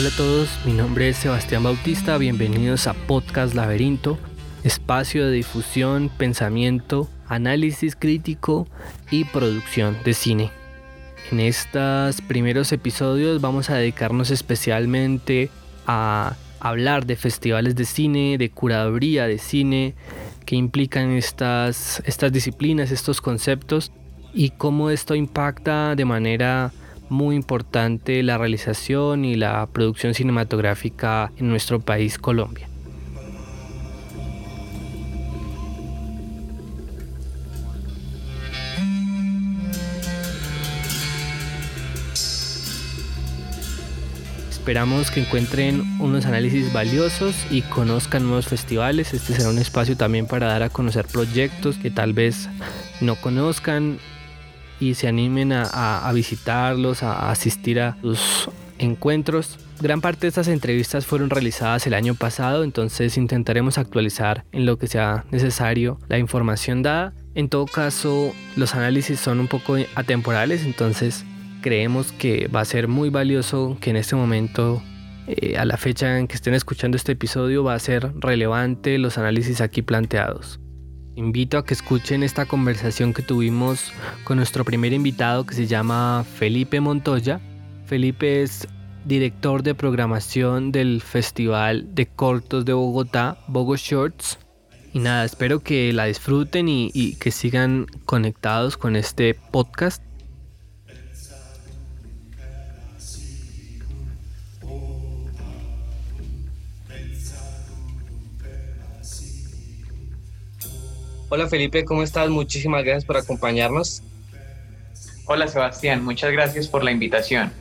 Hola a todos, mi nombre es Sebastián Bautista, bienvenidos a Podcast Laberinto, espacio de difusión, pensamiento, análisis crítico y producción de cine. En estos primeros episodios vamos a dedicarnos especialmente a hablar de festivales de cine, de curaduría de cine, que implican estas, estas disciplinas, estos conceptos y cómo esto impacta de manera muy importante la realización y la producción cinematográfica en nuestro país Colombia. Esperamos que encuentren unos análisis valiosos y conozcan nuevos festivales. Este será un espacio también para dar a conocer proyectos que tal vez no conozcan y se animen a, visitarlos, a asistir a sus encuentros. Gran parte de estas entrevistas fueron realizadas el año pasado, entonces intentaremos actualizar en lo que sea necesario la información dada. En todo caso, los análisis son un poco atemporales, entonces creemos que va a ser muy valioso que en este momento, eh, a la fecha en que estén escuchando este episodio, va a ser relevante los análisis aquí planteados. Invito a que escuchen esta conversación que tuvimos con nuestro primer invitado que se llama Felipe Montoya. Felipe es director de programación del Festival de Cortos de Bogotá, Bogo Shorts. Y nada, espero que la disfruten y que sigan conectados con este podcast. Hola Felipe, ¿cómo estás? Muchísimas gracias por acompañarnos. Hola Sebastián, muchas gracias por la invitación.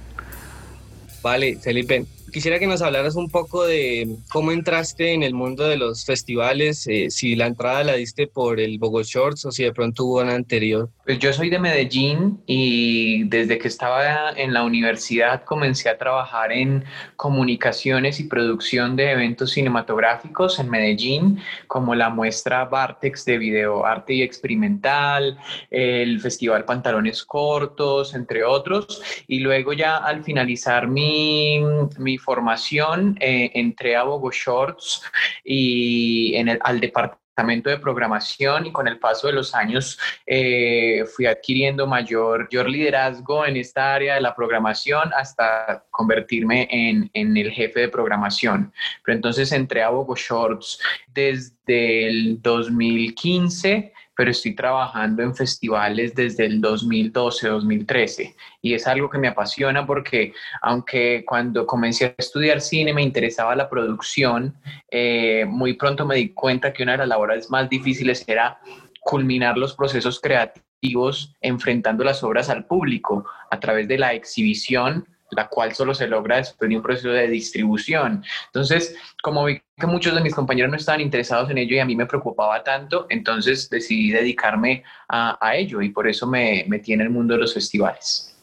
Vale, Felipe, quisiera que nos hablaras un poco de cómo entraste en el mundo de los festivales, eh, si la entrada la diste por el Bogo Shorts o si de pronto hubo una anterior. Pues yo soy de Medellín y desde que estaba en la universidad comencé a trabajar en comunicaciones y producción de eventos cinematográficos en Medellín, como la muestra Bartex de video arte y experimental, el Festival Pantalones Cortos, entre otros. Y luego ya al finalizar mi, mi formación eh, entré a Bogo Shorts y en el, al departamento de programación y con el paso de los años eh, fui adquiriendo mayor, mayor, liderazgo en esta área de la programación hasta convertirme en, en, el jefe de programación. Pero entonces entré a Bogo Shorts desde el 2015 pero estoy trabajando en festivales desde el 2012-2013 y es algo que me apasiona porque aunque cuando comencé a estudiar cine me interesaba la producción, eh, muy pronto me di cuenta que una de las labores más difíciles era culminar los procesos creativos enfrentando las obras al público a través de la exhibición la cual solo se logra después de un proceso de distribución. Entonces, como vi que muchos de mis compañeros no estaban interesados en ello y a mí me preocupaba tanto, entonces decidí dedicarme a, ello y por eso me metí en el mundo de los festivales.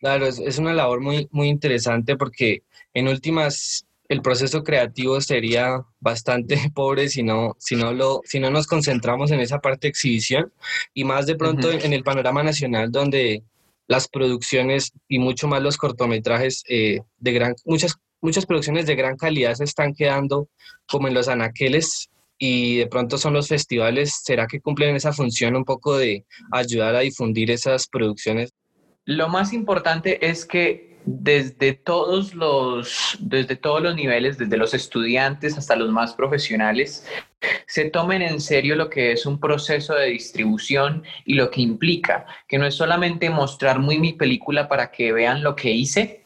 Claro, es, una labor muy, muy interesante porque en últimas el proceso creativo sería bastante pobre si no, si no, lo, si no nos concentramos en esa parte de exhibición y más de pronto en el panorama nacional donde las producciones y mucho más los cortometrajes eh, de gran, muchas, muchas producciones de gran calidad se están quedando como en los anaqueles y de pronto son los festivales, ¿será que cumplen esa función un poco de ayudar a difundir esas producciones? Lo más importante es que desde todos los, desde todos los niveles, desde los estudiantes hasta los más profesionales, se tomen en serio lo que es un proceso de distribución y lo que implica, que no es solamente mostrar muy mi película para que vean lo que hice,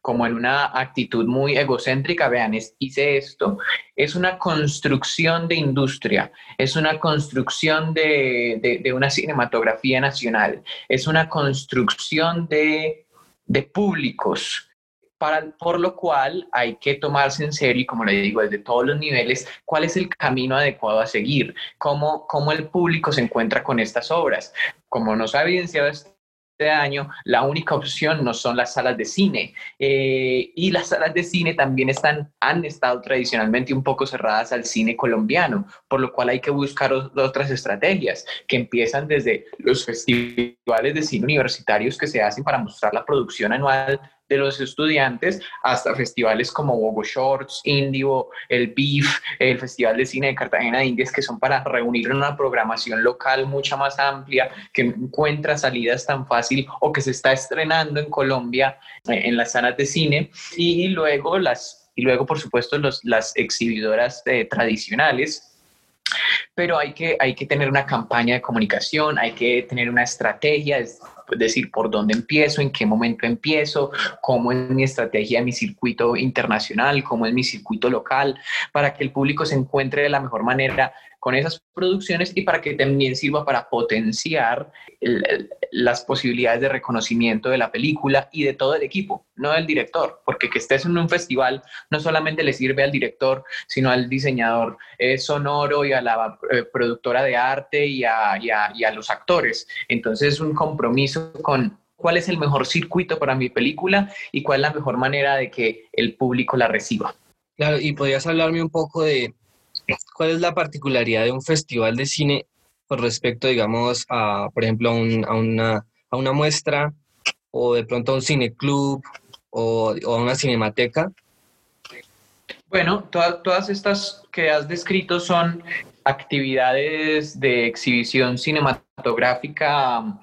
como en una actitud muy egocéntrica, vean, hice esto, es una construcción de industria, es una construcción de, de una cinematografía nacional, es una construcción de de públicos, para, por lo cual hay que tomarse en serio, y como le digo, desde todos los niveles, cuál es el camino adecuado a seguir, cómo, cómo el público se encuentra con estas obras. Como nos ha evidenciado este año, la única opción no son las salas de cine. Eh, y las salas de cine también están, han estado tradicionalmente un poco cerradas al cine colombiano, por lo cual hay que buscar otras estrategias que empiezan desde los festivales de cine universitarios que se hacen para mostrar la producción anual de los estudiantes hasta festivales como Bogo Shorts, Indio, el BIF, el Festival de Cine de Cartagena de Indias, que son para reunir una programación local mucha más amplia, que encuentra salidas tan fácil o que se está estrenando en Colombia eh, en las salas de cine. Y luego las y luego, por supuesto, los, las exhibidoras eh, tradicionales pero hay que, hay que tener una campaña de comunicación, hay que tener una estrategia, es decir, por dónde empiezo, en qué momento empiezo, cómo es mi estrategia mi circuito internacional, cómo es mi circuito local, para que el público se encuentre de la mejor manera con esas producciones y para que también sirva para potenciar las posibilidades de reconocimiento de la película y de todo el equipo, no del director, porque que estés en un festival no solamente le sirve al director, sino al diseñador sonoro y a la eh, productora de arte y a, y a los actores. Entonces es un compromiso con cuál es el mejor circuito para mi película y cuál es la mejor manera de que el público la reciba. Claro, y podrías hablarme un poco de ¿Cuál es la particularidad de un festival de cine con respecto, digamos, a, por ejemplo, a, una, a una muestra o de pronto a un cineclub o, a una cinemateca? Bueno, todas estas que has descrito son actividades de exhibición cinematográfica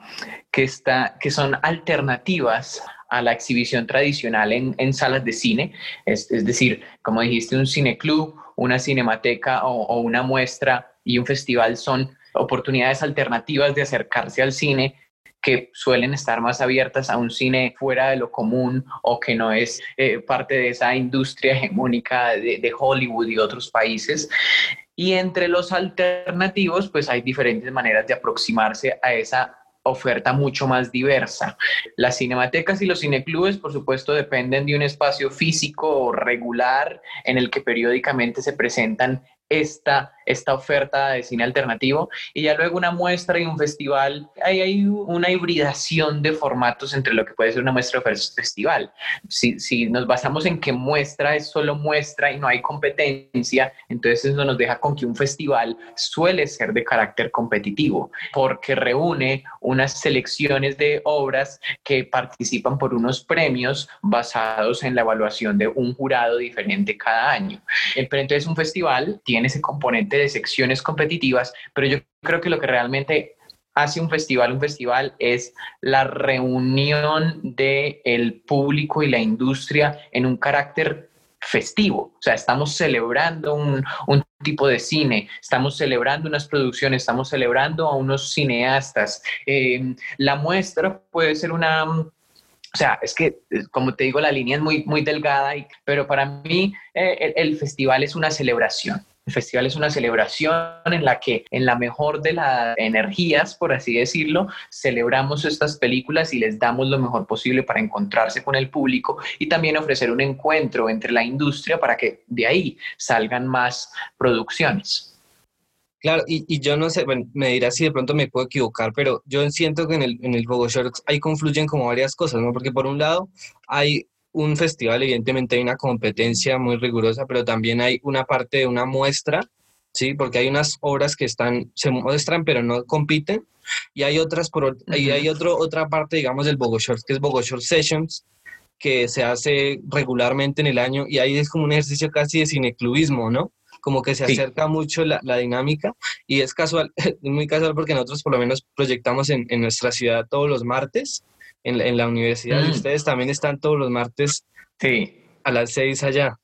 que, está, que son alternativas a la exhibición tradicional en, en salas de cine. Es, es, decir, como dijiste, un cineclub una cinemateca o, una muestra y un festival son oportunidades alternativas de acercarse al cine que suelen estar más abiertas a un cine fuera de lo común o que no es eh, parte de esa industria hegemónica de, de, Hollywood y otros países. Y entre los alternativos, pues hay diferentes maneras de aproximarse a esa oferta mucho más diversa. Las cinematecas y los cineclubes, por supuesto, dependen de un espacio físico regular en el que periódicamente se presentan esta, esta oferta de cine alternativo y ya luego una muestra y un festival. Ahí hay una hibridación de formatos entre lo que puede ser una muestra o festival. Si, si nos basamos en que muestra es solo muestra y no hay competencia, entonces eso nos deja con que un festival suele ser de carácter competitivo porque reúne unas selecciones de obras que participan por unos premios basados en la evaluación de un jurado diferente cada año. Pero entonces un festival tiene ese componente de secciones competitivas, pero yo creo que lo que realmente hace un festival un festival es la reunión del el público y la industria en un carácter festivo, o sea, estamos celebrando un, un, tipo de cine, estamos celebrando unas producciones, estamos celebrando a unos cineastas. Eh, la muestra puede ser una o sea, es que, eh, como te digo, la línea es muy, muy delgada, pero para mí eh, el, festival es una celebración. El festival es una celebración en la que, en la mejor de las energías, por así decirlo, celebramos estas películas y les damos lo mejor posible para encontrarse con el público y también ofrecer un encuentro entre la industria para que de ahí salgan más producciones. Claro, y, yo no sé, me dirás si de pronto me puedo equivocar, pero yo siento que en el, en el Bogo Shorts ahí confluyen como varias cosas, ¿no? Porque por un lado hay un festival, evidentemente hay una competencia muy rigurosa, pero también hay una parte de una muestra, ¿sí? Porque hay unas obras que están, se muestran pero no compiten, y hay otras, por, y hay otro, otra parte, digamos, del Bogo Shorts, que es Bogo Short Sessions, que se hace regularmente en el año, y ahí es como un ejercicio casi de cineclubismo, ¿no? como que se acerca mucho la, la, dinámica y es casual, muy casual porque nosotros por lo menos proyectamos en, en nuestra ciudad todos los martes, en la, en la universidad, y mm. ustedes también están todos los martes sí. a las seis allá.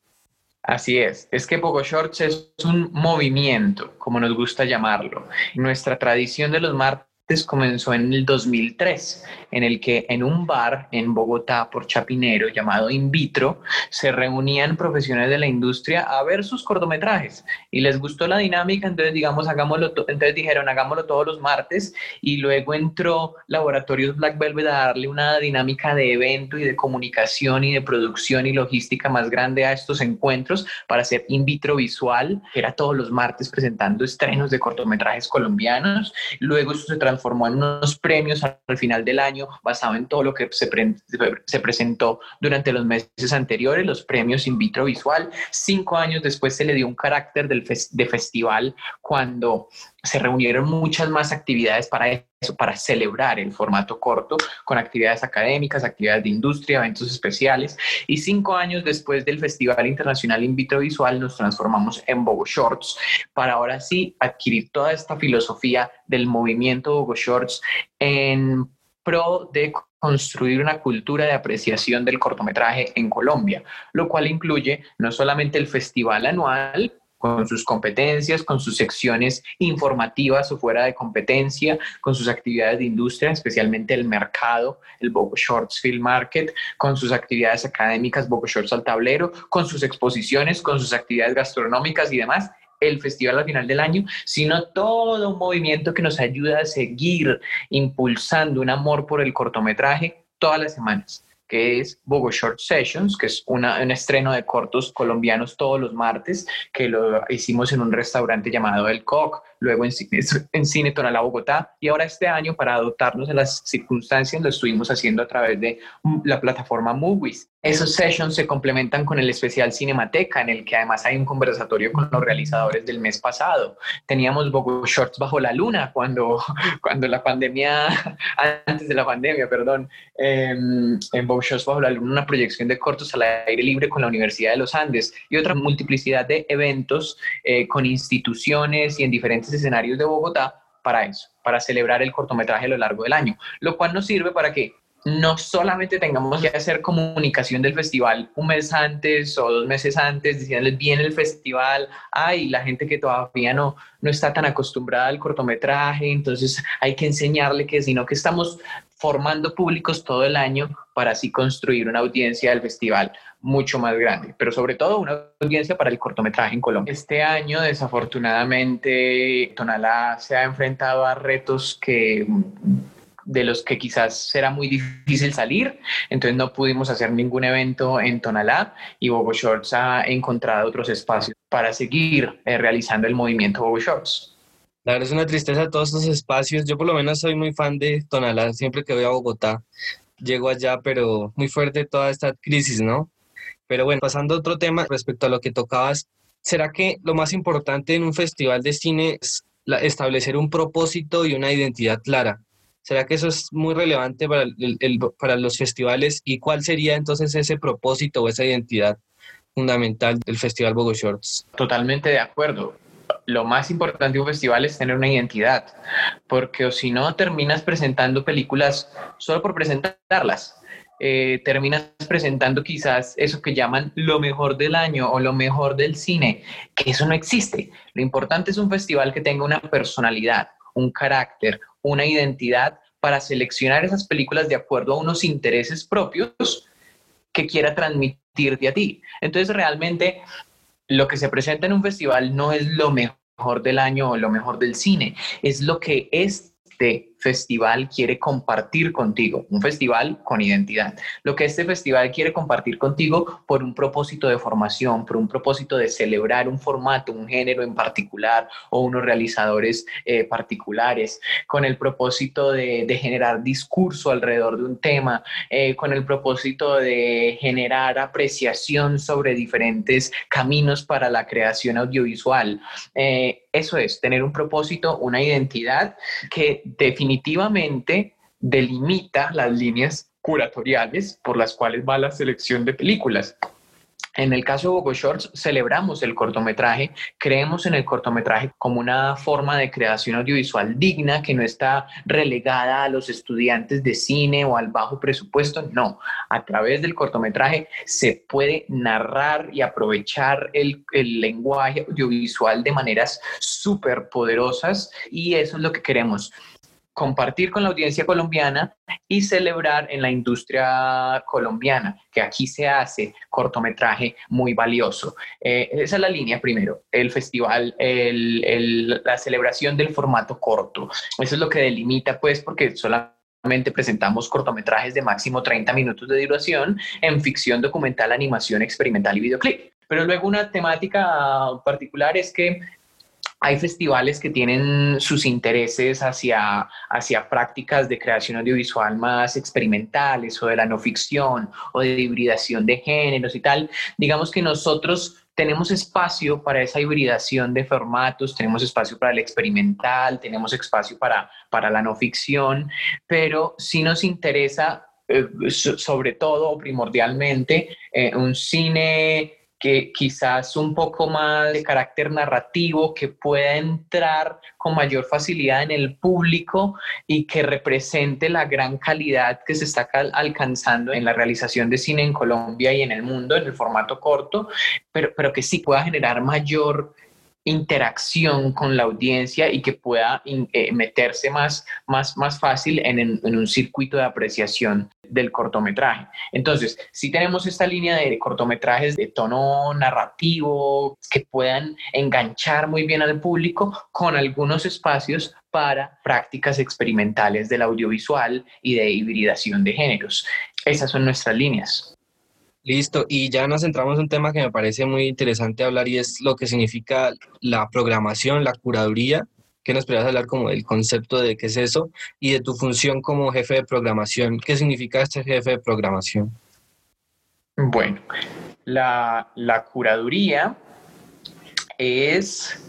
Así es, es que Poco Shorts es un movimiento, como nos gusta llamarlo. Nuestra tradición de los martes comenzó en el 2003, en el que en un bar en Bogotá por Chapinero llamado In Vitro se reunían profesionales de la industria a ver sus cortometrajes y les gustó la dinámica, entonces digamos hagámoslo, entonces dijeron hagámoslo todos los martes y luego entró Laboratorios Black Velvet a darle una dinámica de evento y de comunicación y de producción y logística más grande a estos encuentros para hacer In Vitro visual, era todos los martes presentando estrenos de cortometrajes colombianos, luego eso se transformó transformó en unos premios al final del año basado en todo lo que se, se presentó durante los meses anteriores, los premios in vitro visual. Cinco años después se le dio un carácter del de festival cuando se reunieron muchas más actividades para para celebrar el formato corto con actividades académicas, actividades de industria, eventos especiales. Y cinco años después del Festival Internacional In Vitro Visual nos transformamos en Bogo Shorts para ahora sí adquirir toda esta filosofía del movimiento Bogo Shorts en pro de construir una cultura de apreciación del cortometraje en Colombia, lo cual incluye no solamente el festival anual, con sus competencias, con sus secciones informativas o fuera de competencia, con sus actividades de industria, especialmente el mercado, el Bogo Shorts Film Market, con sus actividades académicas, Bogo Shorts al tablero, con sus exposiciones, con sus actividades gastronómicas y demás, el festival al final del año, sino todo un movimiento que nos ayuda a seguir impulsando un amor por el cortometraje todas las semanas que es Bogo Short Sessions, que es una, un estreno de cortos colombianos todos los martes, que lo hicimos en un restaurante llamado El Coq, luego en, en Cine Tonalá, Bogotá, y ahora este año, para adoptarnos en las circunstancias, lo estuvimos haciendo a través de la plataforma Movies. Esos sessions se complementan con el especial Cinemateca, en el que además hay un conversatorio con los realizadores del mes pasado. Teníamos Bogo Shorts bajo la luna cuando, cuando la pandemia, antes de la pandemia, perdón, em, en Bogo Shorts bajo la luna, una proyección de cortos al aire libre con la Universidad de los Andes y otra multiplicidad de eventos eh, con instituciones y en diferentes escenarios de Bogotá para eso, para celebrar el cortometraje a lo largo del año, lo cual nos sirve para que no solamente tengamos que hacer comunicación del festival un mes antes o dos meses antes, diciéndoles bien el festival, ay, la gente que todavía no, no está tan acostumbrada al cortometraje, entonces hay que enseñarle que, sino que estamos formando públicos todo el año para así construir una audiencia del festival mucho más grande, pero sobre todo una audiencia para el cortometraje en Colombia. Este año, desafortunadamente, Tonalá se ha enfrentado a retos que de los que quizás será muy difícil salir, entonces no pudimos hacer ningún evento en Tonalá y Bobo Shorts ha encontrado otros espacios para seguir eh, realizando el movimiento Bobo Shorts. La verdad es una tristeza todos estos espacios. Yo por lo menos soy muy fan de Tonalá, siempre que voy a Bogotá llego allá, pero muy fuerte toda esta crisis, ¿no? Pero bueno, pasando a otro tema respecto a lo que tocabas, ¿será que lo más importante en un festival de cine es establecer un propósito y una identidad clara? ¿Será que eso es muy relevante para, los festivales? ¿Y cuál sería entonces ese propósito o esa identidad fundamental del Festival Bogo Shorts? Totalmente de acuerdo. Lo más importante de un festival es tener una identidad, porque si no terminas presentando películas solo por presentarlas. Eh, terminas presentando quizás eso que llaman lo mejor del año o lo mejor del cine, que eso no existe. Lo importante es un festival que tenga una personalidad, un carácter, una identidad para seleccionar esas películas de acuerdo a unos intereses propios que quiera transmitirte a ti. Entonces, realmente, lo que se presenta en un festival no es lo mejor del año o lo mejor del cine, es lo que este festival quiere compartir contigo, un festival con identidad. Lo que este festival quiere compartir contigo por un propósito de formación, por un propósito de celebrar un formato, un género en particular o unos realizadores eh, particulares, con el propósito de, generar discurso alrededor de un tema, eh, con el propósito de generar apreciación sobre diferentes caminos para la creación audiovisual. Eh, eso es, tener un propósito, una identidad que definitivamente definitivamente delimita las líneas curatoriales por las cuales va la selección de películas. En el caso de Bogo Shorts, celebramos el cortometraje, creemos en el cortometraje como una forma de creación audiovisual digna que no está relegada a los estudiantes de cine o al bajo presupuesto. No, a través del cortometraje se puede narrar y aprovechar el, el lenguaje audiovisual de maneras súper poderosas y eso es lo que queremos compartir con la audiencia colombiana y celebrar en la industria colombiana, que aquí se hace cortometraje muy valioso. Eh, esa es la línea primero, el festival, la celebración del formato corto. Eso es lo que delimita, pues, porque solamente presentamos cortometrajes de máximo 30 minutos de duración en ficción, documental, animación experimental y videoclip. Pero luego una temática particular es que hay festivales que tienen sus intereses hacia, hacia prácticas de creación audiovisual más experimentales o de la no ficción o de hibridación de géneros y tal. Digamos que nosotros tenemos espacio para esa hibridación de formatos, tenemos espacio para el experimental, tenemos espacio para, para la no ficción, pero sí nos interesa eh, sobre todo o primordialmente eh, un cine que quizás un poco más de carácter narrativo, que pueda entrar con mayor facilidad en el público y que represente la gran calidad que se está alcanzando en la realización de cine en Colombia y en el mundo en el formato corto, pero, pero que sí pueda generar mayor interacción con la audiencia y que pueda eh, meterse más, más, más fácil en, en, un circuito de apreciación del cortometraje. Entonces, si tenemos esta línea de cortometrajes de tono narrativo que puedan enganchar muy bien al público con algunos espacios para prácticas experimentales del audiovisual y de hibridación de géneros. Esas son nuestras líneas. Listo, y ya nos centramos en un tema que me parece muy interesante hablar y es lo que significa la programación, la curaduría. ¿Qué nos podrías hablar como del concepto de qué es eso y de tu función como jefe de programación? ¿Qué significa este jefe de programación? Bueno, la, la curaduría es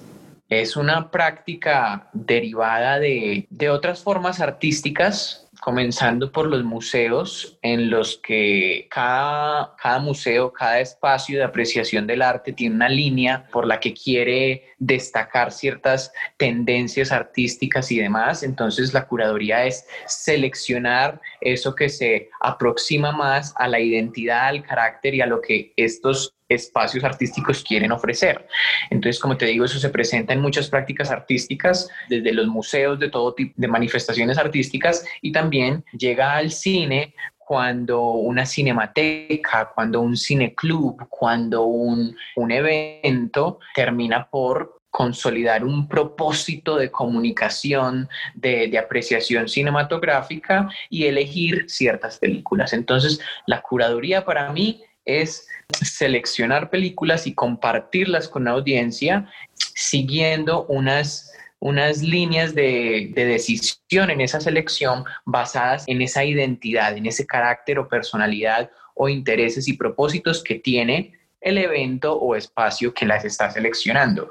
es una práctica derivada de, de, otras formas artísticas comenzando por los museos en los que cada, cada museo, cada espacio de apreciación del arte tiene una línea por la que quiere destacar ciertas tendencias artísticas y demás. Entonces la curaduría es seleccionar eso que se aproxima más a la identidad, al carácter y a lo que estos espacios artísticos quieren ofrecer. Entonces, como te digo, eso se presenta en muchas prácticas artísticas, desde los museos de todo tipo de manifestaciones artísticas y también llega al cine cuando una cinemateca, cuando un cineclub, cuando un, un evento termina por consolidar un propósito de comunicación, de, de, apreciación cinematográfica y elegir ciertas películas. Entonces, la curaduría para mí es seleccionar películas y compartirlas con la audiencia siguiendo unas, unas líneas de, de, decisión en esa selección basadas en esa identidad, en ese carácter o personalidad o intereses y propósitos que tiene el evento o espacio que las está seleccionando,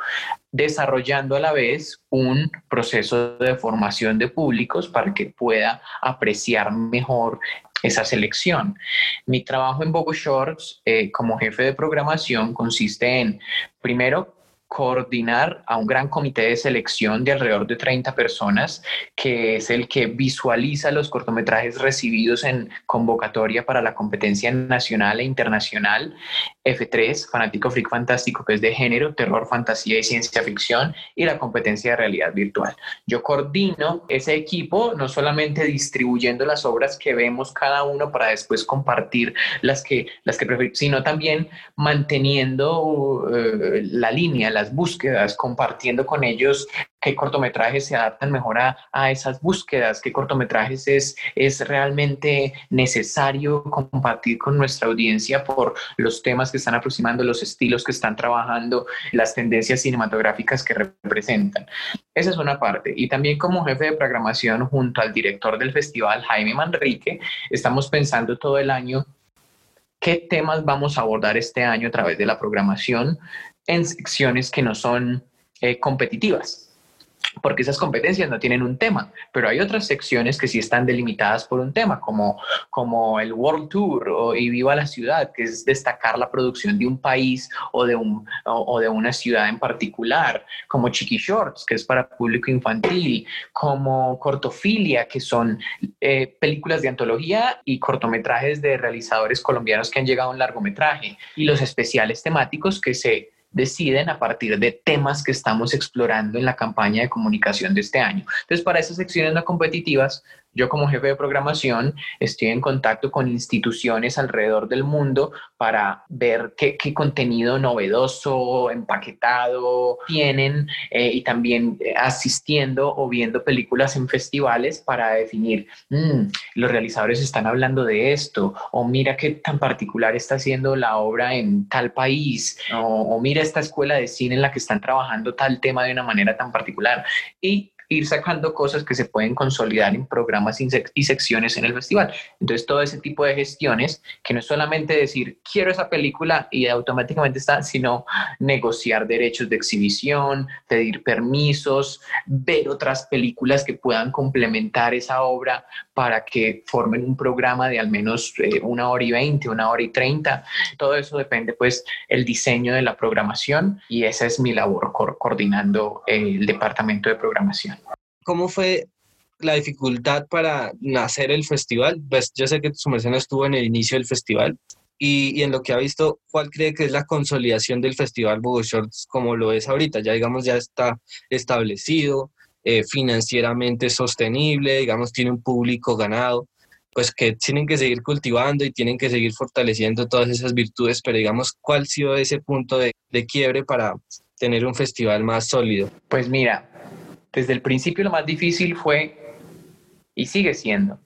desarrollando a la vez un proceso de formación de públicos para que pueda apreciar mejor esa selección. Mi trabajo en Bogo Shorts eh, como jefe de programación consiste en, primero, coordinar a un gran comité de selección de alrededor de 30 personas, que es el que visualiza los cortometrajes recibidos en convocatoria para la competencia nacional e internacional F3, Fanático Freak Fantástico, que es de género, terror, fantasía y ciencia ficción, y la competencia de realidad virtual. Yo coordino ese equipo, no solamente distribuyendo las obras que vemos cada uno para después compartir las que, las que prefiero, sino también manteniendo eh, la línea, las búsquedas, compartiendo con ellos qué cortometrajes se adaptan mejor a, a, esas búsquedas, qué cortometrajes es, es realmente necesario compartir con nuestra audiencia por los temas que están aproximando, los estilos que están trabajando, las tendencias cinematográficas que representan. Esa es una parte. Y también como jefe de programación junto al director del festival, Jaime Manrique, estamos pensando todo el año qué temas vamos a abordar este año a través de la programación en secciones que no son eh, competitivas porque esas competencias no tienen un tema, pero hay otras secciones que sí están delimitadas por un tema, como, como el World Tour o, y Viva la Ciudad, que es destacar la producción de un país o de, un, o, de una ciudad en particular, como Chiqui Shorts, que es para público infantil, como Cortofilia, que son eh, películas de antología y cortometrajes de realizadores colombianos que han llegado a un largometraje, y los especiales temáticos que se deciden a partir de temas que estamos explorando en la campaña de comunicación de este año. Entonces, para esas secciones no competitivas, yo como jefe de programación estoy en contacto con instituciones alrededor del mundo para ver qué, contenido novedoso, empaquetado tienen eh, y también eh, asistiendo o viendo películas en festivales para definir, mm, los realizadores están hablando de esto, o mira qué tan particular está haciendo la obra en tal país, o, o mira esta escuela de cine en la que están trabajando tal tema de una manera tan particular. Y ir sacando cosas que se pueden consolidar en programas y secciones en el festival. Entonces, todo ese tipo de gestiones, que no es solamente decir, quiero esa película y automáticamente está, sino negociar derechos de exhibición, pedir permisos, ver otras películas que puedan complementar esa obra para que formen un programa de al menos eh, una hora y veinte, una hora y treinta. Todo eso depende, pues, el diseño de la programación y esa es mi labor coordinando el departamento de programación. ¿Cómo fue la dificultad para nacer el festival? Pues yo sé que su merced estuvo en el inicio del festival y, en lo que ha visto, ¿cuál cree que es la consolidación del festival Bogo Shorts como lo es ahorita? Ya digamos, ya está establecido, eh, financieramente sostenible, digamos, tiene un público ganado pues que tienen que seguir cultivando y tienen que seguir fortaleciendo todas esas virtudes, pero digamos, ¿cuál ha sido ese punto de, de quiebre para tener un festival más sólido? Pues mira, desde el principio lo más difícil fue, y sigue siendo,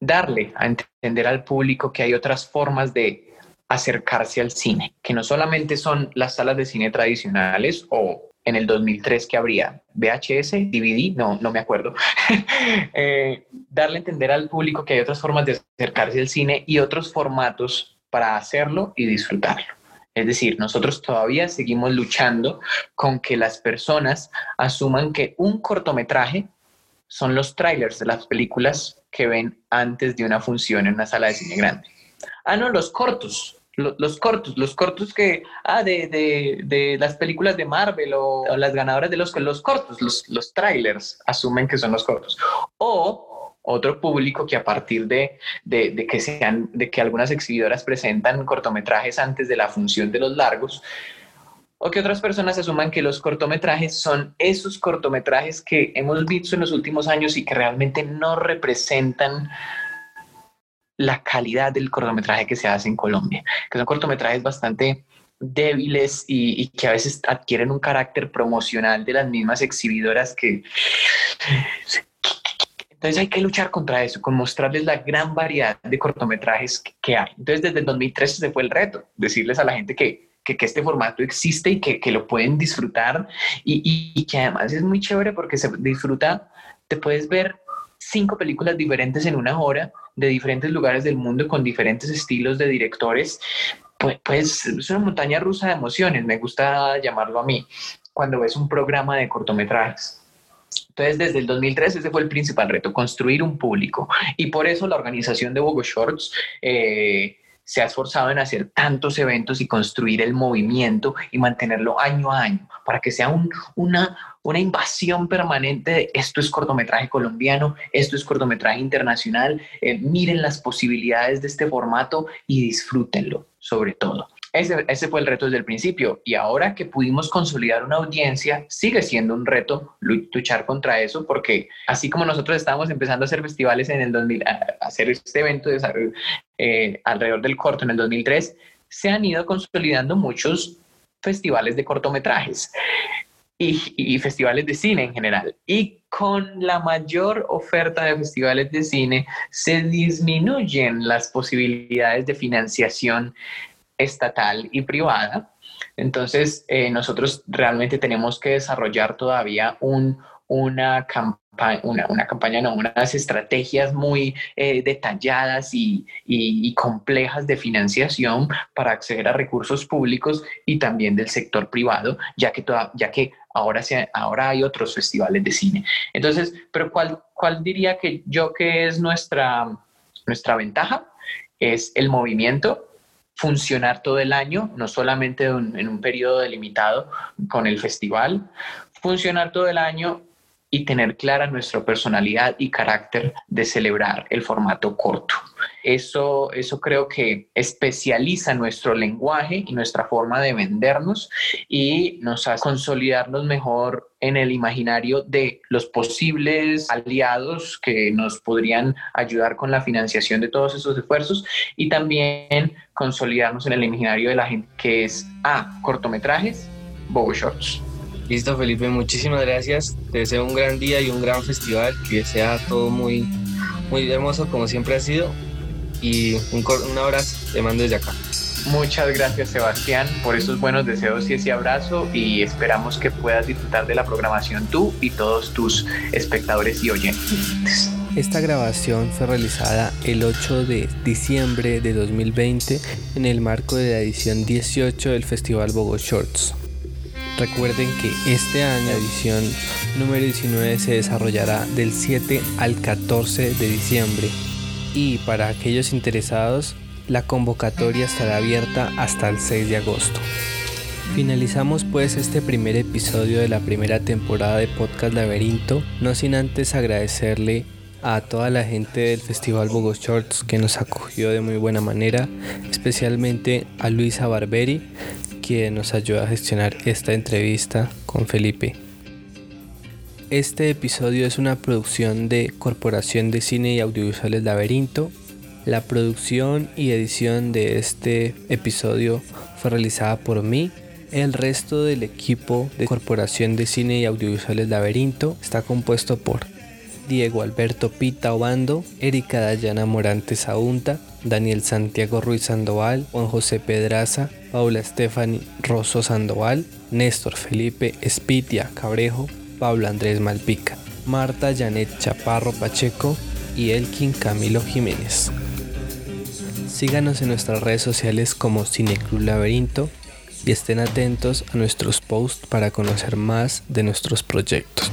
darle a entender al público que hay otras formas de acercarse al cine, que no solamente son las salas de cine tradicionales o en el 2003 que habría VHS, DVD, no, no me acuerdo, eh, darle a entender al público que hay otras formas de acercarse al cine y otros formatos para hacerlo y disfrutarlo. Es decir, nosotros todavía seguimos luchando con que las personas asuman que un cortometraje son los trailers de las películas que ven antes de una función en una sala de cine grande. Ah, no, los cortos los, cortos, los cortos que, ah, de, de, de las películas de Marvel o, las ganadoras de los, los cortos, los, los trailers asumen que son los cortos. O otro público que a partir de, de, que sean, de que algunas exhibidoras presentan cortometrajes antes de la función de los largos, o que otras personas asuman que los cortometrajes son esos cortometrajes que hemos visto en los últimos años y que realmente no representan la calidad del cortometraje que se hace en Colombia, que son cortometrajes bastante débiles y, que a veces adquieren un carácter promocional de las mismas exhibidoras que... Entonces hay que luchar contra eso, con mostrarles la gran variedad de cortometrajes que, hay. Entonces desde el 2013 se fue el reto, decirles a la gente que, que, este formato existe y que, lo pueden disfrutar y, y, que además es muy chévere porque se disfruta, te puedes ver cinco películas diferentes en una hora de diferentes lugares del mundo con diferentes estilos de directores, pues, pues es una montaña rusa de emociones, me gusta llamarlo a mí, cuando ves un programa de cortometrajes. Entonces, desde el 2003 ese fue el principal reto, construir un público. Y por eso la organización de Bogo Shorts eh, se ha esforzado en hacer tantos eventos y construir el movimiento y mantenerlo año a año, para que sea un, una, una invasión permanente de esto es cortometraje colombiano, esto es cortometraje internacional, eh, miren las posibilidades de este formato y disfrútenlo sobre todo. Ese, ese, fue el reto desde el principio y ahora que pudimos consolidar una audiencia, sigue siendo un reto luchar contra eso porque así como nosotros estábamos empezando a hacer festivales en el 2000, a hacer este evento de, eh, alrededor del corto en el 2003, se han ido consolidando muchos festivales de cortometrajes y, festivales de cine en general. Y con la mayor oferta de festivales de cine se disminuyen las posibilidades de financiación estatal y privada. Entonces, eh, nosotros realmente tenemos que desarrollar todavía un, una campaña una, campaña, no, unas estrategias muy eh, detalladas y, complejas de financiación para acceder a recursos públicos y también del sector privado, ya que, toda, que ahora, ahora hay otros festivales de cine. Entonces, pero ¿cuál, cuál diría que yo que es nuestra, nuestra ventaja? Es el movimiento, funcionar todo el año, no solamente en un periodo delimitado con el festival, funcionar todo el año y tener clara nuestra personalidad y carácter de celebrar el formato corto. Eso, eso creo que especializa nuestro lenguaje y nuestra forma de vendernos y nos hace consolidarnos mejor en el imaginario de los posibles aliados que nos podrían ayudar con la financiación de todos esos esfuerzos y también consolidarnos en el imaginario de la gente que es A, cortometrajes, Bobo Shorts. Listo, Felipe, muchísimas gracias. Te deseo un gran día y un gran festival, que sea todo muy, muy hermoso como siempre ha sido. Y un, un abrazo, te mando desde acá. Muchas gracias Sebastián por esos buenos deseos y ese abrazo y esperamos que puedas disfrutar de la programación tú y todos tus espectadores y oyentes. Esta grabación fue realizada el 8 de diciembre de 2020 en el marco de la edición 18 del Festival Bogo Shorts. Recuerden que este año edición número 19 se desarrollará del 7 al 14 de diciembre y para aquellos interesados la convocatoria estará abierta hasta el 6 de agosto. Finalizamos pues este primer episodio de la primera temporada de Podcast Laberinto, no sin antes agradecerle a toda la gente del Festival Bogo Shorts que nos acogió de muy buena manera, especialmente a Luisa Barberi, quien nos ayudó a gestionar esta entrevista con Felipe. Este episodio es una producción de Corporación de Cine y Audiovisuales Laberinto la producción y edición de este episodio fue realizada por mí. El resto del equipo de Corporación de Cine y Audiovisuales Laberinto está compuesto por Diego Alberto Pita Obando, Erika Dayana Morantes Aunta, Daniel Santiago Ruiz Sandoval, Juan José Pedraza, Paula Stephanie Rosso Sandoval, Néstor Felipe Espitia Cabrejo, Pablo Andrés Malpica, Marta Janet Chaparro Pacheco y Elkin Camilo Jiménez. Síganos en nuestras redes sociales como Cineclub Laberinto y estén atentos a nuestros posts para conocer más de nuestros proyectos.